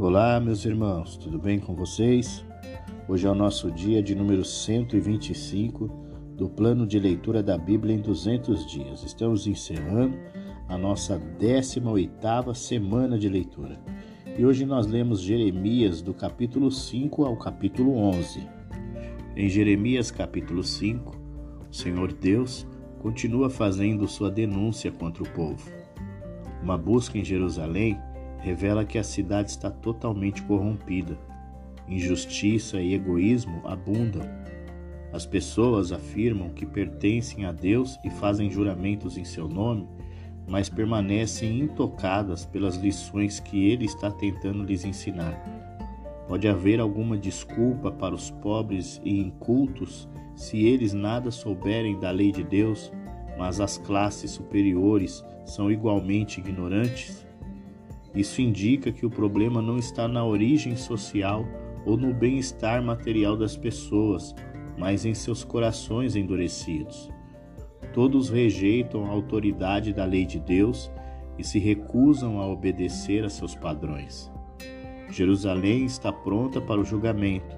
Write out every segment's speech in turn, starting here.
Olá, meus irmãos, tudo bem com vocês? Hoje é o nosso dia de número 125 do plano de leitura da Bíblia em 200 dias. Estamos encerrando a nossa 18ª semana de leitura. E hoje nós lemos Jeremias do capítulo 5 ao capítulo 11. Em Jeremias capítulo 5, o Senhor Deus continua fazendo sua denúncia contra o povo. Uma busca em Jerusalém revela que a cidade está totalmente corrompida. Injustiça e egoísmo abundam. As pessoas afirmam que pertencem a Deus e fazem juramentos em seu nome, mas permanecem intocadas pelas lições que ele está tentando lhes ensinar. Pode haver alguma desculpa para os pobres e incultos se eles nada souberem da lei de Deus, mas as classes superiores são igualmente ignorantes? Isso indica que o problema não está na origem social ou no bem-estar material das pessoas, mas em seus corações endurecidos. Todos rejeitam a autoridade da lei de Deus e se recusam a obedecer a seus padrões. Jerusalém está pronta para o julgamento.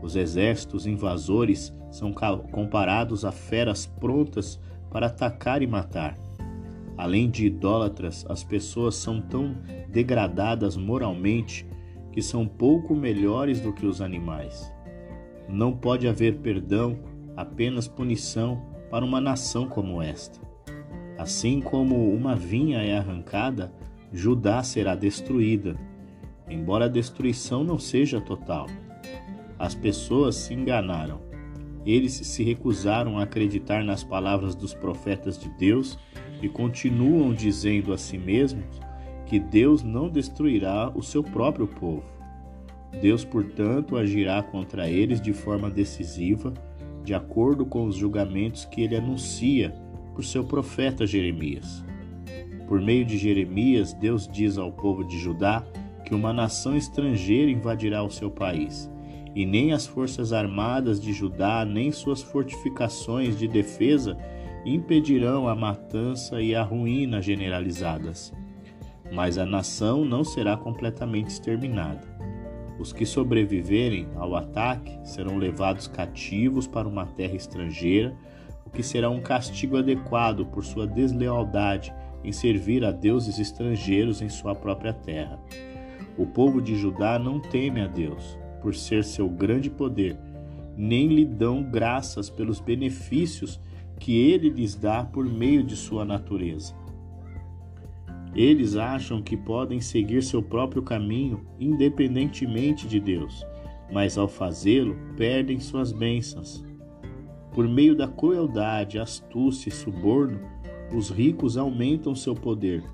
Os exércitos invasores são comparados a feras prontas para atacar e matar. Além de idólatras, as pessoas são tão degradadas moralmente que são pouco melhores do que os animais. Não pode haver perdão, apenas punição para uma nação como esta. Assim como uma vinha é arrancada, Judá será destruída, embora a destruição não seja total. As pessoas se enganaram. Eles se recusaram a acreditar nas palavras dos profetas de Deus e continuam dizendo a si mesmos que Deus não destruirá o seu próprio povo. Deus, portanto, agirá contra eles de forma decisiva, de acordo com os julgamentos que ele anuncia por seu profeta Jeremias. Por meio de Jeremias, Deus diz ao povo de Judá que uma nação estrangeira invadirá o seu país, e nem as forças armadas de Judá, nem suas fortificações de defesa impedirão a matança e a ruína generalizadas. Mas a nação não será completamente exterminada. Os que sobreviverem ao ataque serão levados cativos para uma terra estrangeira, o que será um castigo adequado por sua deslealdade em servir a deuses estrangeiros em sua própria terra. O povo de Judá não teme a Deus, por ser seu grande poder, nem lhe dão graças pelos benefícios que ele lhes dá por meio de sua natureza. Eles acham que podem seguir seu próprio caminho independentemente de Deus, mas ao fazê-lo perdem suas bênçãos. Por meio da crueldade, astúcia e suborno, os ricos aumentam seu poder,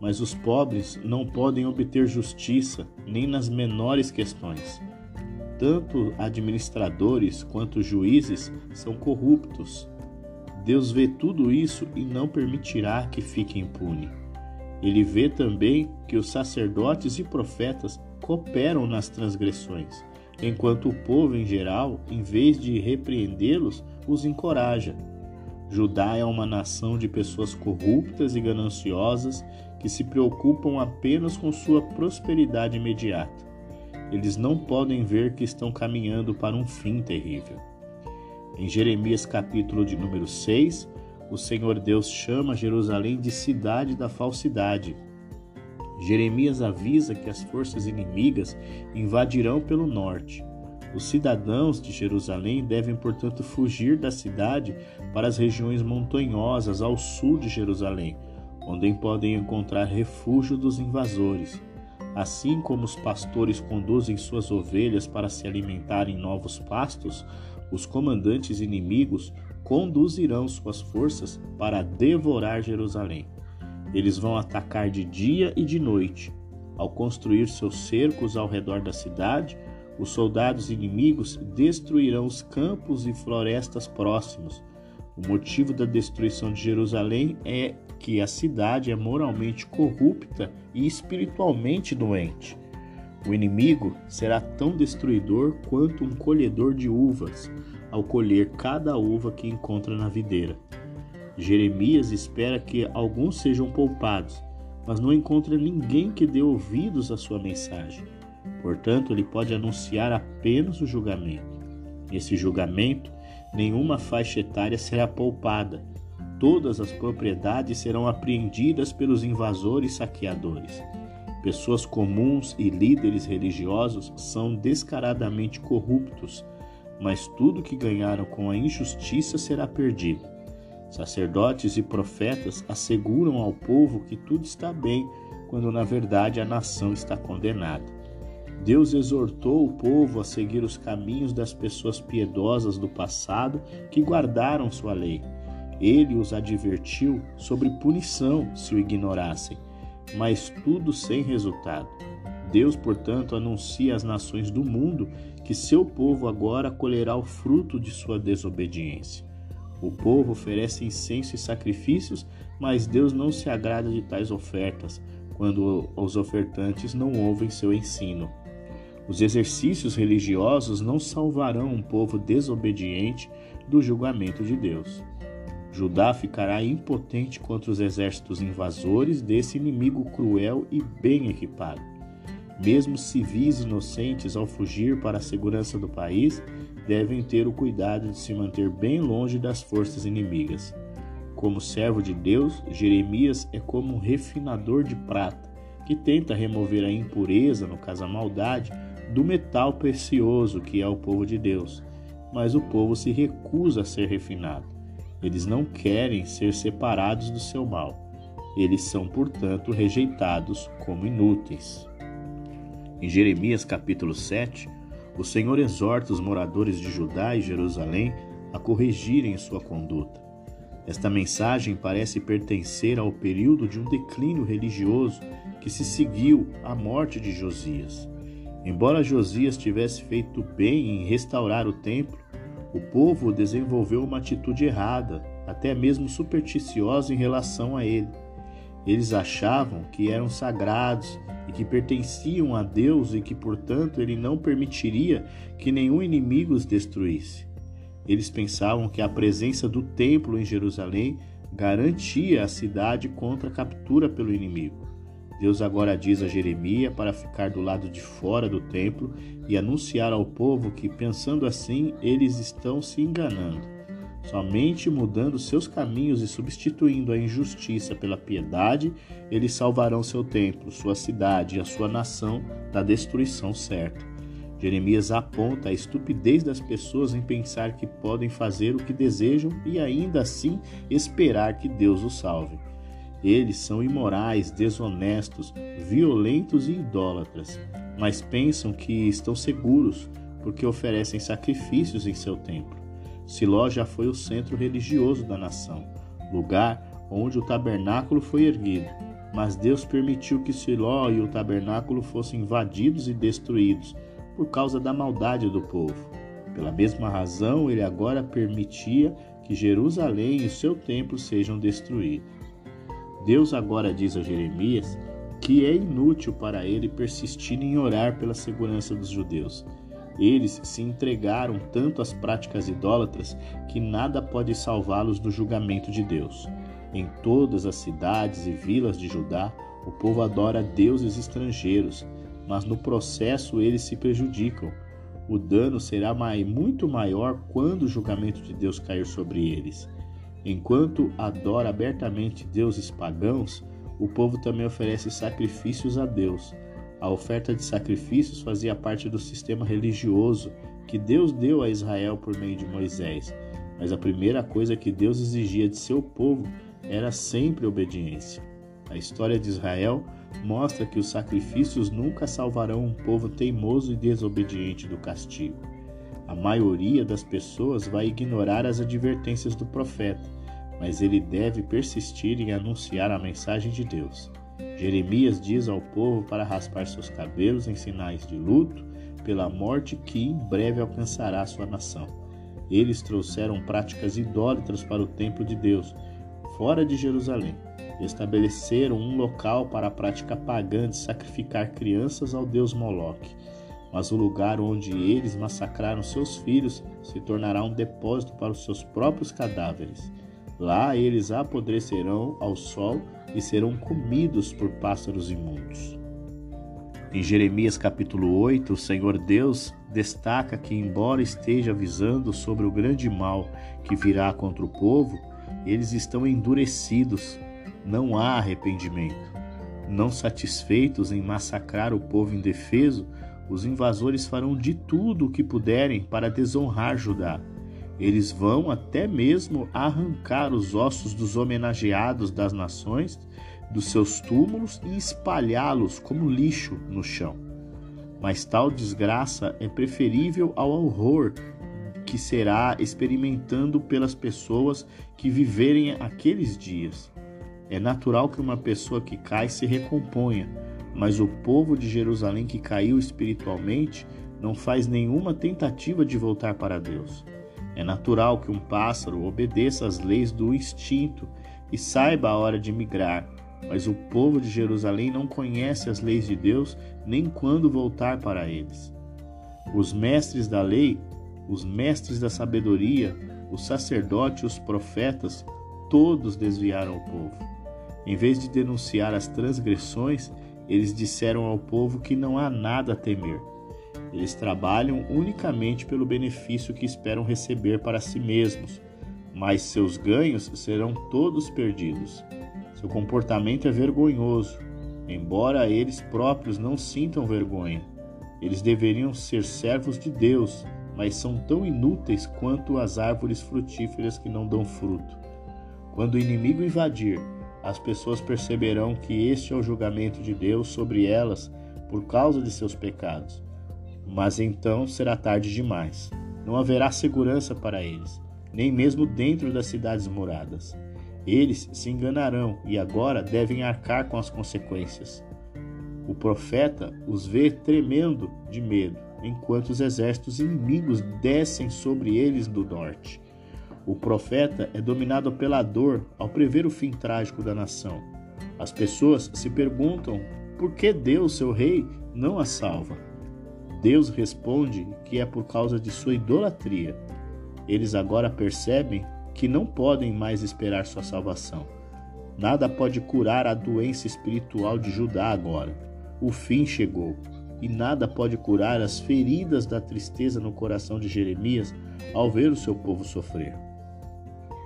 mas os pobres não podem obter justiça nem nas menores questões. Tanto administradores quanto juízes são corruptos Deus vê tudo isso e não permitirá que fique impune. Ele vê também que os sacerdotes e profetas cooperam nas transgressões, enquanto o povo em geral, em vez de repreendê-los, os encoraja. Judá é uma nação de pessoas corruptas e gananciosas que se preocupam apenas com sua prosperidade imediata. Eles não podem ver que estão caminhando para um fim terrível. Em Jeremias capítulo de número 6, o Senhor Deus chama Jerusalém de cidade da falsidade. Jeremias avisa que as forças inimigas invadirão pelo norte. Os cidadãos de Jerusalém devem, portanto, fugir da cidade para as regiões montanhosas ao sul de Jerusalém, onde podem encontrar refúgio dos invasores. Assim como os pastores conduzem suas ovelhas para se alimentar em novos pastos, os comandantes inimigos conduzirão suas forças para devorar Jerusalém. Eles vão atacar de dia e de noite. Ao construir seus cercos ao redor da cidade, os soldados inimigos destruirão os campos e florestas próximos. O motivo da destruição de Jerusalém é que a cidade é moralmente corrupta e espiritualmente doente. O inimigo será tão destruidor quanto um colhedor de uvas ao colher cada uva que encontra na videira. Jeremias espera que alguns sejam poupados, mas não encontra ninguém que dê ouvidos à sua mensagem. Portanto, ele pode anunciar apenas o julgamento. Nesse julgamento, nenhuma faixa etária será poupada. Todas as propriedades serão apreendidas pelos invasores saqueadores. Pessoas comuns e líderes religiosos são descaradamente corruptos, mas tudo que ganharam com a injustiça será perdido. Sacerdotes e profetas asseguram ao povo que tudo está bem, quando na verdade a nação está condenada. Deus exortou o povo a seguir os caminhos das pessoas piedosas do passado que guardaram sua lei. Ele os advertiu sobre punição se o ignorassem, mas tudo sem resultado. Deus, portanto, anuncia às nações do mundo que seu povo agora colherá o fruto de sua desobediência. O povo oferece incenso e sacrifícios, mas Deus não se agrada de tais ofertas, quando os ofertantes não ouvem seu ensino. Os exercícios religiosos não salvarão um povo desobediente do julgamento de Deus. Judá ficará impotente contra os exércitos invasores desse inimigo cruel e bem equipado. Mesmo civis inocentes, ao fugir para a segurança do país, devem ter o cuidado de se manter bem longe das forças inimigas. Como servo de Deus, Jeremias é como um refinador de prata que tenta remover a impureza, no caso a maldade, do metal precioso que é o povo de Deus, mas o povo se recusa a ser refinado. Eles não querem ser separados do seu mal. Eles são, portanto, rejeitados como inúteis. Em Jeremias capítulo 7, o Senhor exorta os moradores de Judá e Jerusalém a corrigirem sua conduta. Esta mensagem parece pertencer ao período de um declínio religioso que se seguiu à morte de Josias. Embora Josias tivesse feito bem em restaurar o templo, o povo desenvolveu uma atitude errada, até mesmo supersticiosa em relação a ele. Eles achavam que eram sagrados e que pertenciam a Deus e que, portanto, ele não permitiria que nenhum inimigo os destruísse. Eles pensavam que a presença do templo em Jerusalém garantia a cidade contra a captura pelo inimigo. Deus agora diz a Jeremias para ficar do lado de fora do templo e anunciar ao povo que, pensando assim, eles estão se enganando. Somente mudando seus caminhos e substituindo a injustiça pela piedade, eles salvarão seu templo, sua cidade e a sua nação da destruição certa. Jeremias aponta a estupidez das pessoas em pensar que podem fazer o que desejam e ainda assim esperar que Deus os salve. Eles são imorais, desonestos, violentos e idólatras, mas pensam que estão seguros porque oferecem sacrifícios em seu templo. Siló já foi o centro religioso da nação, lugar onde o tabernáculo foi erguido. Mas Deus permitiu que Siló e o tabernáculo fossem invadidos e destruídos por causa da maldade do povo. Pela mesma razão, ele agora permitia que Jerusalém e seu templo sejam destruídos. Deus agora diz a Jeremias que é inútil para ele persistir em orar pela segurança dos judeus. Eles se entregaram tanto às práticas idólatras que nada pode salvá-los do julgamento de Deus. Em todas as cidades e vilas de Judá, o povo adora deuses estrangeiros, mas no processo eles se prejudicam. O dano será muito maior quando o julgamento de Deus cair sobre eles. Enquanto adora abertamente deuses pagãos, o povo também oferece sacrifícios a Deus. A oferta de sacrifícios fazia parte do sistema religioso que Deus deu a Israel por meio de Moisés. Mas a primeira coisa que Deus exigia de seu povo era sempre obediência. A história de Israel mostra que os sacrifícios nunca salvarão um povo teimoso e desobediente do castigo. A maioria das pessoas vai ignorar as advertências do profeta mas ele deve persistir em anunciar a mensagem de Deus. Jeremias diz ao povo para raspar seus cabelos em sinais de luto pela morte que em breve alcançará sua nação. Eles trouxeram práticas idólatras para o templo de Deus, fora de Jerusalém. Estabeleceram um local para a prática pagã de sacrificar crianças ao deus Moloque. Mas o lugar onde eles massacraram seus filhos se tornará um depósito para os seus próprios cadáveres. Lá eles apodrecerão ao sol e serão comidos por pássaros imundos. Em Jeremias capítulo 8, o Senhor Deus destaca que, embora esteja avisando sobre o grande mal que virá contra o povo, eles estão endurecidos, não há arrependimento. Não satisfeitos em massacrar o povo indefeso, os invasores farão de tudo o que puderem para desonrar Judá. Eles vão até mesmo arrancar os ossos dos homenageados das nações dos seus túmulos e espalhá-los como lixo no chão. Mas tal desgraça é preferível ao horror que será experimentando pelas pessoas que viverem aqueles dias. É natural que uma pessoa que cai se recomponha, mas o povo de Jerusalém que caiu espiritualmente não faz nenhuma tentativa de voltar para Deus. É natural que um pássaro obedeça às leis do instinto e saiba a hora de migrar, mas o povo de Jerusalém não conhece as leis de Deus nem quando voltar para eles. Os mestres da lei, os mestres da sabedoria, os sacerdotes e os profetas, todos desviaram o povo. Em vez de denunciar as transgressões, eles disseram ao povo que não há nada a temer. Eles trabalham unicamente pelo benefício que esperam receber para si mesmos, mas seus ganhos serão todos perdidos. Seu comportamento é vergonhoso, embora eles próprios não sintam vergonha. Eles deveriam ser servos de Deus, mas são tão inúteis quanto as árvores frutíferas que não dão fruto. Quando o inimigo invadir, as pessoas perceberão que este é o julgamento de Deus sobre elas por causa de seus pecados. Mas então será tarde demais. Não haverá segurança para eles, nem mesmo dentro das cidades moradas. Eles se enganarão e agora devem arcar com as consequências. O profeta os vê tremendo de medo, enquanto os exércitos inimigos descem sobre eles do norte. O profeta é dominado pela dor ao prever o fim trágico da nação. As pessoas se perguntam por que Deus, seu rei, não a salva. Deus responde que é por causa de sua idolatria. Eles agora percebem que não podem mais esperar sua salvação. Nada pode curar a doença espiritual de Judá agora. O fim chegou, e nada pode curar as feridas da tristeza no coração de Jeremias ao ver o seu povo sofrer.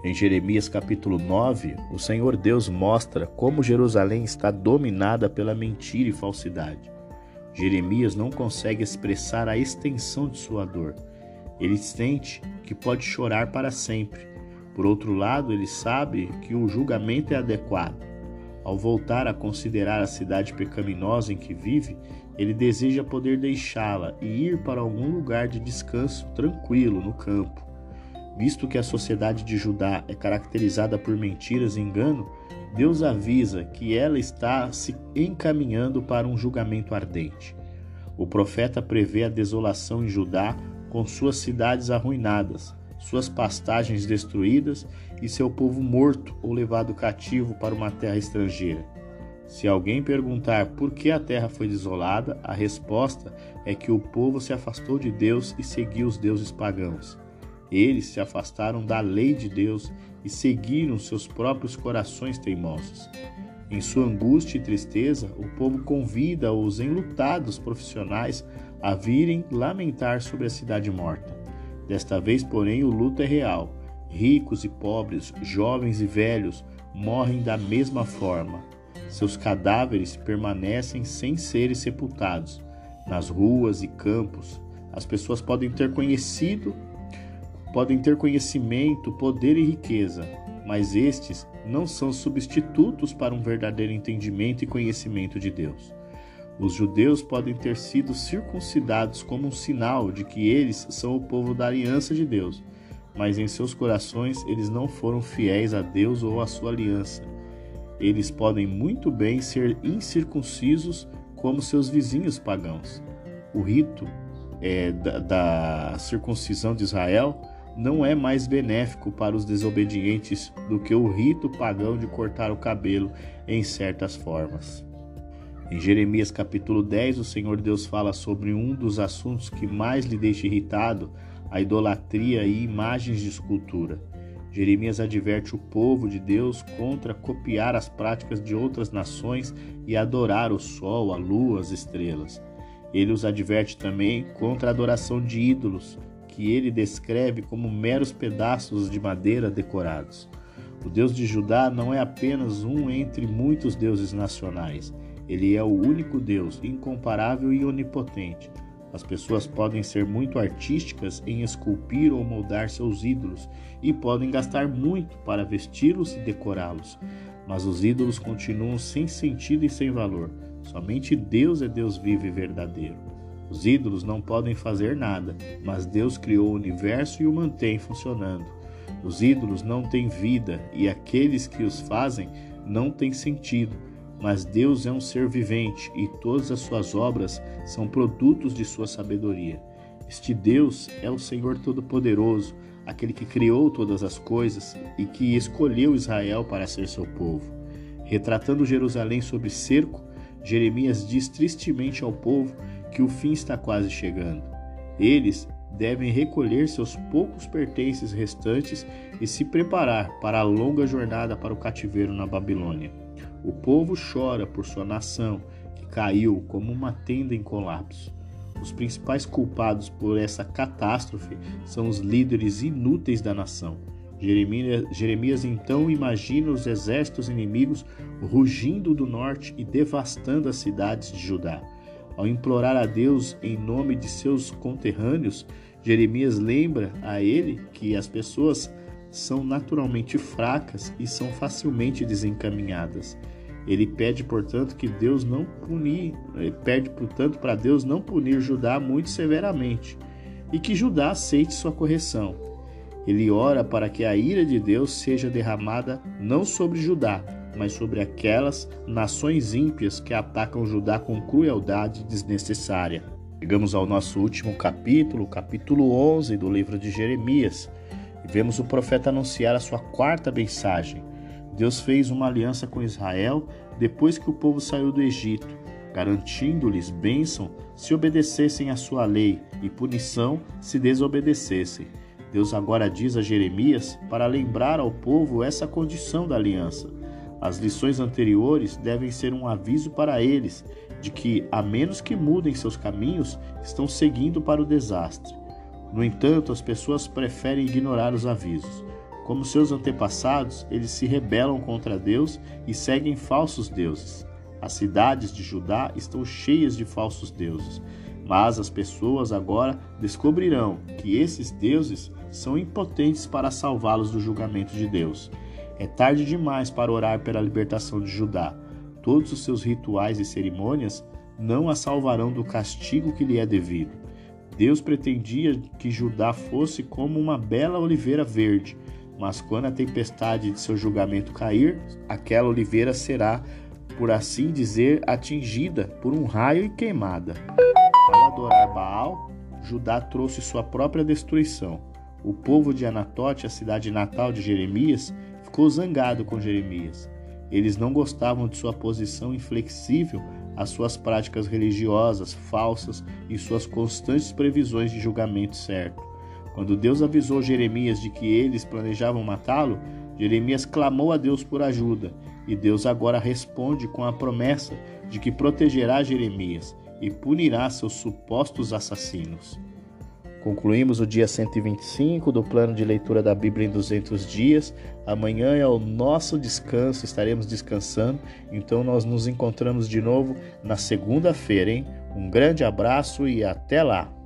Em Jeremias capítulo 9, o Senhor Deus mostra como Jerusalém está dominada pela mentira e falsidade. Jeremias não consegue expressar a extensão de sua dor. Ele sente que pode chorar para sempre, por outro lado, ele sabe que o julgamento é adequado. Ao voltar a considerar a cidade pecaminosa em que vive, ele deseja poder deixá-la e ir para algum lugar de descanso tranquilo no campo. Visto que a sociedade de Judá é caracterizada por mentiras e engano, Deus avisa que ela está se encaminhando para um julgamento ardente. O profeta prevê a desolação em Judá com suas cidades arruinadas, suas pastagens destruídas e seu povo morto ou levado cativo para uma terra estrangeira. Se alguém perguntar por que a terra foi desolada, a resposta é que o povo se afastou de Deus e seguiu os deuses pagãos. Eles se afastaram da lei de Deus e seguiram seus próprios corações teimosos. Em sua angústia e tristeza, o povo convida os enlutados profissionais a virem lamentar sobre a cidade morta. Desta vez, porém, o luto é real. Ricos e pobres, jovens e velhos morrem da mesma forma. Seus cadáveres permanecem sem serem sepultados. Nas ruas e campos, as pessoas podem ter conhecido, podem ter conhecimento, poder e riqueza, mas estes não são substitutos para um verdadeiro entendimento e conhecimento de Deus. Os judeus podem ter sido circuncidados como um sinal de que eles são o povo da aliança de Deus, mas em seus corações eles não foram fiéis a Deus ou à sua aliança. Eles podem muito bem ser incircuncisos como seus vizinhos pagãos. O rito é, da, da circuncisão de Israel não é mais benéfico para os desobedientes do que o rito pagão de cortar o cabelo em certas formas. Em Jeremias capítulo 10, o Senhor Deus fala sobre um dos assuntos que mais lhe deixa irritado, a idolatria e imagens de escultura. Jeremias adverte o povo de Deus contra copiar as práticas de outras nações e adorar o sol, a lua, as estrelas. Ele os adverte também contra a adoração de ídolos, que ele descreve como meros pedaços de madeira decorados. O Deus de Judá não é apenas um entre muitos deuses nacionais. Ele é o único Deus, incomparável e onipotente. As pessoas podem ser muito artísticas em esculpir ou moldar seus ídolos e podem gastar muito para vesti-los e decorá-los, mas os ídolos continuam sem sentido e sem valor. Somente Deus é Deus vivo e verdadeiro. Os ídolos não podem fazer nada, mas Deus criou o universo e o mantém funcionando. Os ídolos não têm vida e aqueles que os fazem não têm sentido mas Deus é um ser vivente e todas as suas obras são produtos de sua sabedoria. Este Deus é o Senhor Todo-Poderoso, aquele que criou todas as coisas e que escolheu Israel para ser seu povo. Retratando Jerusalém sob cerco, Jeremias diz tristemente ao povo que o fim está quase chegando. Eles devem recolher seus poucos pertences restantes e se preparar para a longa jornada para o cativeiro na Babilônia. O povo chora por sua nação, que caiu como uma tenda em colapso. Os principais culpados por essa catástrofe são os líderes inúteis da nação. Jeremias, Jeremias, então imagina os exércitos inimigos rugindo do norte e devastando as cidades de Judá. Ao implorar a Deus em nome de seus conterrâneos, Jeremias lembra a ele que as pessoas são naturalmente fracas e são facilmente desencaminhadas. Ele pede, portanto, que Deus não punir, ele pede, portanto, para Deus não punir Judá muito severamente e que Judá aceite sua correção. Ele ora para que a ira de Deus seja derramada não sobre Judá, mas sobre aquelas nações ímpias que atacam Judá com crueldade desnecessária. Chegamos ao nosso último capítulo, capítulo 11 do livro de Jeremias e vemos o profeta anunciar a sua quarta mensagem. Deus fez uma aliança com Israel depois que o povo saiu do Egito, garantindo-lhes bênção se obedecessem à sua lei e punição se desobedecessem. Deus agora diz a Jeremias para lembrar ao povo essa condição da aliança. As lições anteriores devem ser um aviso para eles de que, a menos que mudem seus caminhos, estão seguindo para o desastre. No entanto, as pessoas preferem ignorar os avisos. Como seus antepassados, eles se rebelam contra Deus e seguem falsos deuses. As cidades de Judá estão cheias de falsos deuses, mas as pessoas agora descobrirão que esses deuses são impotentes para salvá-los do julgamento de Deus. É tarde demais para orar pela libertação de Judá. Todos os seus rituais e cerimônias não a salvarão do castigo que lhe é devido. Deus pretendia que Judá fosse como uma bela oliveira verde, mas quando a tempestade de seu julgamento cair, aquela oliveira será, por assim dizer, atingida por um raio e queimada. Ao adorar Baal, Judá trouxe sua própria destruição. O povo de Anatote, a cidade natal de Jeremias, ficou zangado com Jeremias. Eles não gostavam de sua posição inflexível as suas práticas religiosas falsas e suas constantes previsões de julgamento certo. Quando Deus avisou Jeremias de que eles planejavam matá-lo, Jeremias clamou a Deus por ajuda, e Deus agora responde com a promessa de que protegerá Jeremias e punirá seus supostos assassinos. Concluímos o dia 125 do plano de leitura da Bíblia em 200 dias. Amanhã é o nosso descanso, estaremos descansando. Então nós nos encontramos de novo na segunda-feira, hein? Um grande abraço e até lá!